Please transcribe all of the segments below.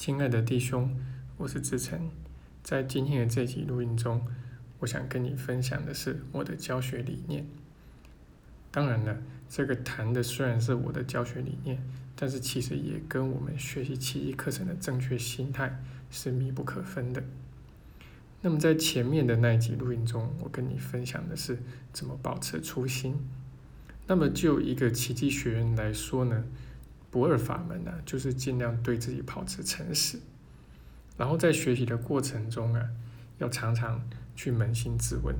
亲爱的弟兄，我是志成，在今天的这集录音中，我想跟你分享的是我的教学理念。当然了，这个谈的虽然是我的教学理念，但是其实也跟我们学习奇迹课程的正确心态是密不可分的。那么在前面的那一集录音中，我跟你分享的是怎么保持初心。那么就一个奇迹学员来说呢？不二法门呢，就是尽量对自己保持诚实，然后在学习的过程中啊，要常常去扪心自问，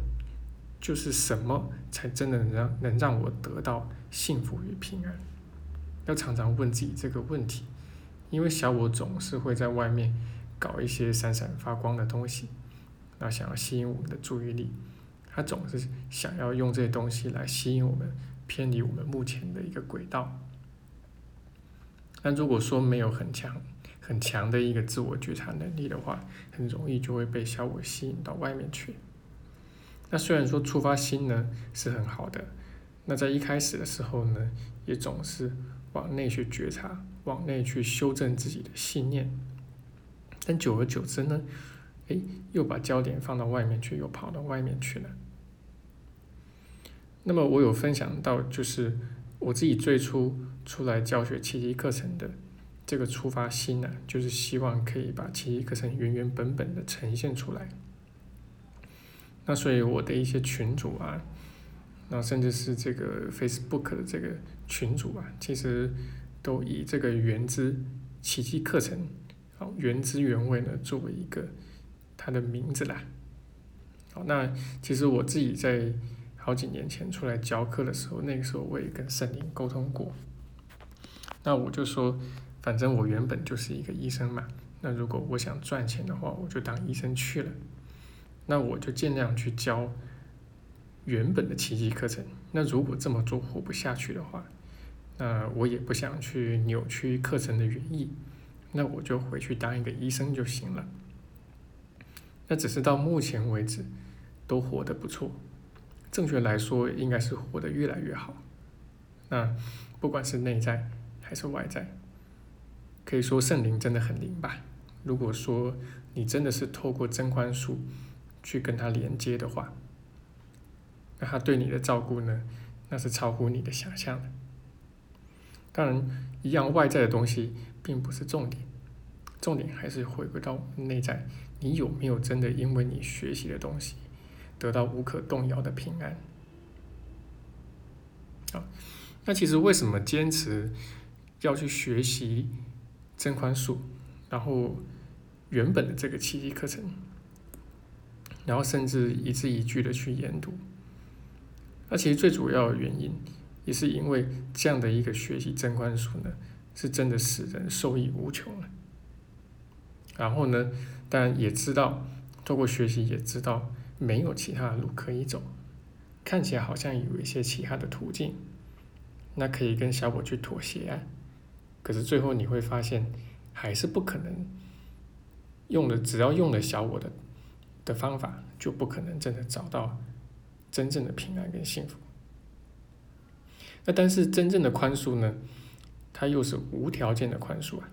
就是什么才真的能让能让我得到幸福与平安？要常常问自己这个问题，因为小我总是会在外面搞一些闪闪发光的东西，那想要吸引我们的注意力，他总是想要用这些东西来吸引我们偏离我们目前的一个轨道。但如果说没有很强、很强的一个自我觉察能力的话，很容易就会被小我吸引到外面去。那虽然说触发心呢是很好的，那在一开始的时候呢，也总是往内去觉察，往内去修正自己的信念。但久而久之呢，哎，又把焦点放到外面去，又跑到外面去了。那么我有分享到，就是我自己最初。出来教学奇迹课程的这个出发心呢，就是希望可以把奇迹课程原原本本的呈现出来。那所以我的一些群主啊，那甚至是这个 Facebook 的这个群主啊，其实都以这个原汁奇迹课程，好原汁原味呢作为一个它的名字啦。好，那其实我自己在好几年前出来教课的时候，那个时候我也跟圣灵沟通过。那我就说，反正我原本就是一个医生嘛。那如果我想赚钱的话，我就当医生去了。那我就尽量去教原本的奇迹课程。那如果这么做活不下去的话，那我也不想去扭曲课程的原意。那我就回去当一个医生就行了。那只是到目前为止都活得不错。正确来说，应该是活得越来越好。那不管是内在，还是外在，可以说圣灵真的很灵吧。如果说你真的是透过真宽恕去跟他连接的话，那他对你的照顾呢，那是超乎你的想象的。当然，一样外在的东西并不是重点，重点还是回归到内在，你有没有真的因为你学习的东西得到无可动摇的平安？好，那其实为什么坚持？要去学习真宽恕，然后原本的这个奇迹课程，然后甚至一字一句的去研读。那其实最主要的原因，也是因为这样的一个学习真宽恕呢，是真的使人受益无穷了。然后呢，当然也知道，透过学习也知道没有其他的路可以走，看起来好像有一些其他的途径，那可以跟小我去妥协啊。可是最后你会发现，还是不可能用了，只要用了小我的的方法，就不可能真的找到真正的平安跟幸福。那但是真正的宽恕呢，它又是无条件的宽恕啊。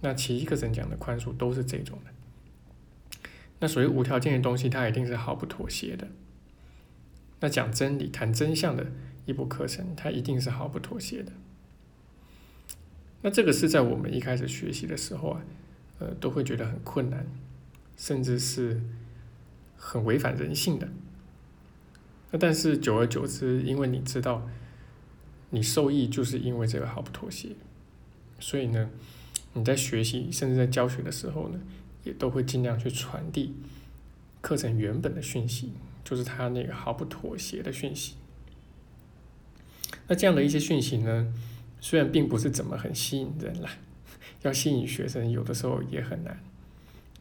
那其一课程讲的宽恕都是这种的。那所谓无条件的东西，它一定是毫不妥协的。那讲真理、谈真相的一部课程，它一定是毫不妥协的。那这个是在我们一开始学习的时候啊，呃，都会觉得很困难，甚至是很违反人性的。那但是久而久之，因为你知道，你受益就是因为这个毫不妥协，所以呢，你在学习甚至在教学的时候呢，也都会尽量去传递课程原本的讯息，就是他那个毫不妥协的讯息。那这样的一些讯息呢？虽然并不是怎么很吸引人啦，要吸引学生有的时候也很难，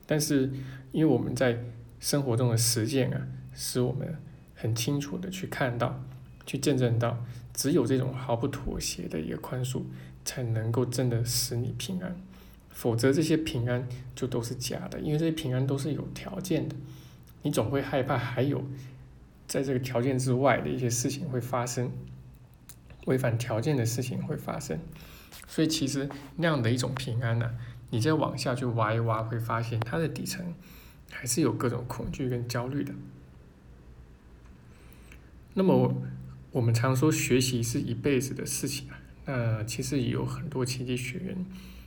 但是因为我们在生活中的实践啊，使我们很清楚的去看到、去见证到，只有这种毫不妥协的一个宽恕，才能够真的使你平安，否则这些平安就都是假的，因为这些平安都是有条件的，你总会害怕还有在这个条件之外的一些事情会发生。违反条件的事情会发生，所以其实那样的一种平安呢，你再往下去挖一挖，会发现它的底层还是有各种恐惧跟焦虑的。那么我们常说学习是一辈子的事情啊，那其实也有很多奇迹学员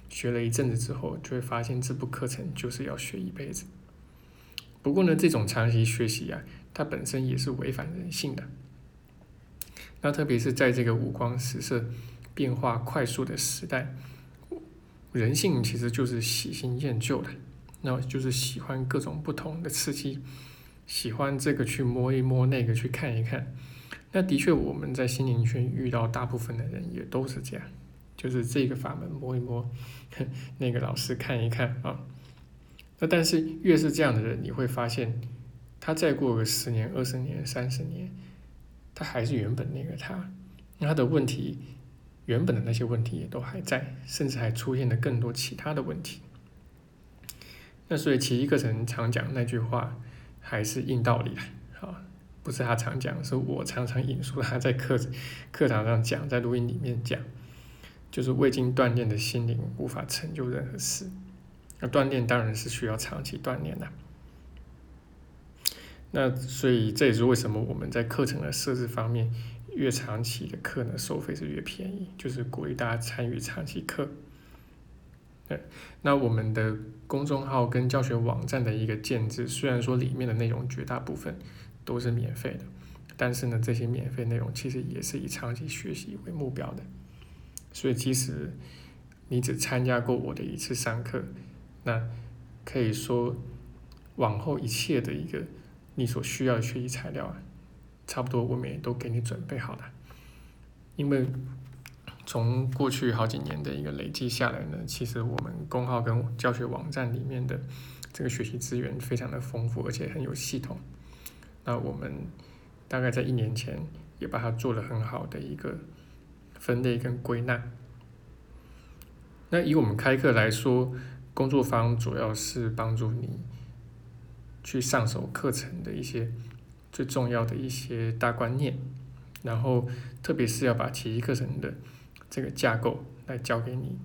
学了一阵子之后，就会发现这部课程就是要学一辈子。不过呢，这种长期学习啊，它本身也是违反人性的。那特别是在这个五光十色、变化快速的时代，人性其实就是喜新厌旧的，那就是喜欢各种不同的刺激。喜欢这个去摸一摸，那个去看一看。那的确，我们在心灵圈遇到大部分的人也都是这样，就是这个法门摸一摸，那个老师看一看啊。那但是越是这样的人，你会发现，他再过个十年、二十年、三十年，他还是原本那个他，他的问题，原本的那些问题也都还在，甚至还出现了更多其他的问题。那所以奇异课程常讲那句话。还是硬道理啊，不是他常讲，是我常常引述他在课 课堂上讲，在录音里面讲，就是未经锻炼的心灵无法成就任何事。那锻炼当然是需要长期锻炼的。那所以这也是为什么我们在课程的设置方面，越长期的课呢，收费是越便宜，就是鼓励大家参与长期课。对，那我们的公众号跟教学网站的一个建制，虽然说里面的内容绝大部分都是免费的，但是呢，这些免费内容其实也是以长期学习为目标的。所以，即使你只参加过我的一次上课，那可以说往后一切的一个你所需要的学习材料啊，差不多我们也都给你准备好了，因为。从过去好几年的一个累计下来呢，其实我们公号跟教学网站里面的这个学习资源非常的丰富，而且很有系统。那我们大概在一年前也把它做了很好的一个分类跟归纳。那以我们开课来说，工作坊主要是帮助你去上手课程的一些最重要的一些大观念，然后特别是要把奇迹课程的。这个架构来教给你，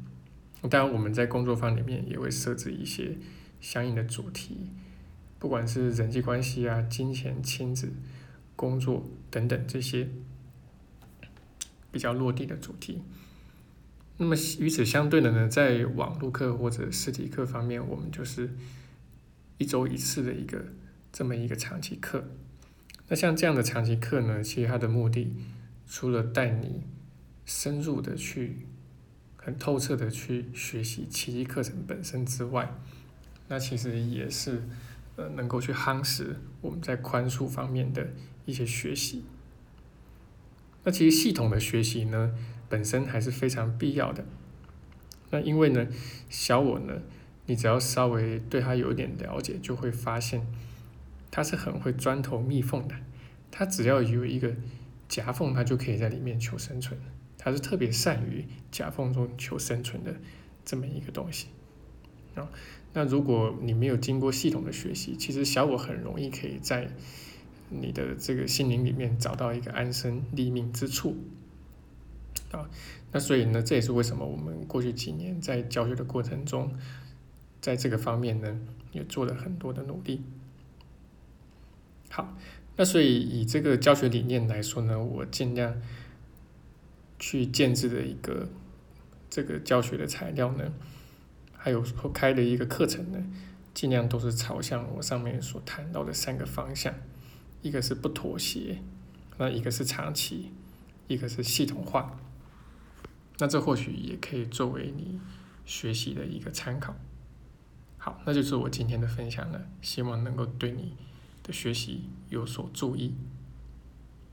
当然我们在工作坊里面也会设置一些相应的主题，不管是人际关系啊、金钱、亲子、工作等等这些比较落地的主题。那么与此相对的呢，在网络课或者实体课方面，我们就是一周一次的一个这么一个长期课。那像这样的长期课呢，其实它的目的除了带你深入的去，很透彻的去学习奇迹课程本身之外，那其实也是，呃，能够去夯实我们在宽恕方面的一些学习。那其实系统的学习呢，本身还是非常必要的。那因为呢，小我呢，你只要稍微对他有点了解，就会发现，他是很会钻头蜜缝的。他只要有一个夹缝，他就可以在里面求生存。他是特别善于夹缝中求生存的这么一个东西啊。那如果你没有经过系统的学习，其实小我很容易可以在你的这个心灵里面找到一个安身立命之处啊。那所以呢，这也是为什么我们过去几年在教学的过程中，在这个方面呢，也做了很多的努力。好，那所以以这个教学理念来说呢，我尽量。去建制的一个这个教学的材料呢，还有开的一个课程呢，尽量都是朝向我上面所谈到的三个方向，一个是不妥协，那一个是长期，一个是系统化。那这或许也可以作为你学习的一个参考。好，那就是我今天的分享了，希望能够对你的学习有所注意。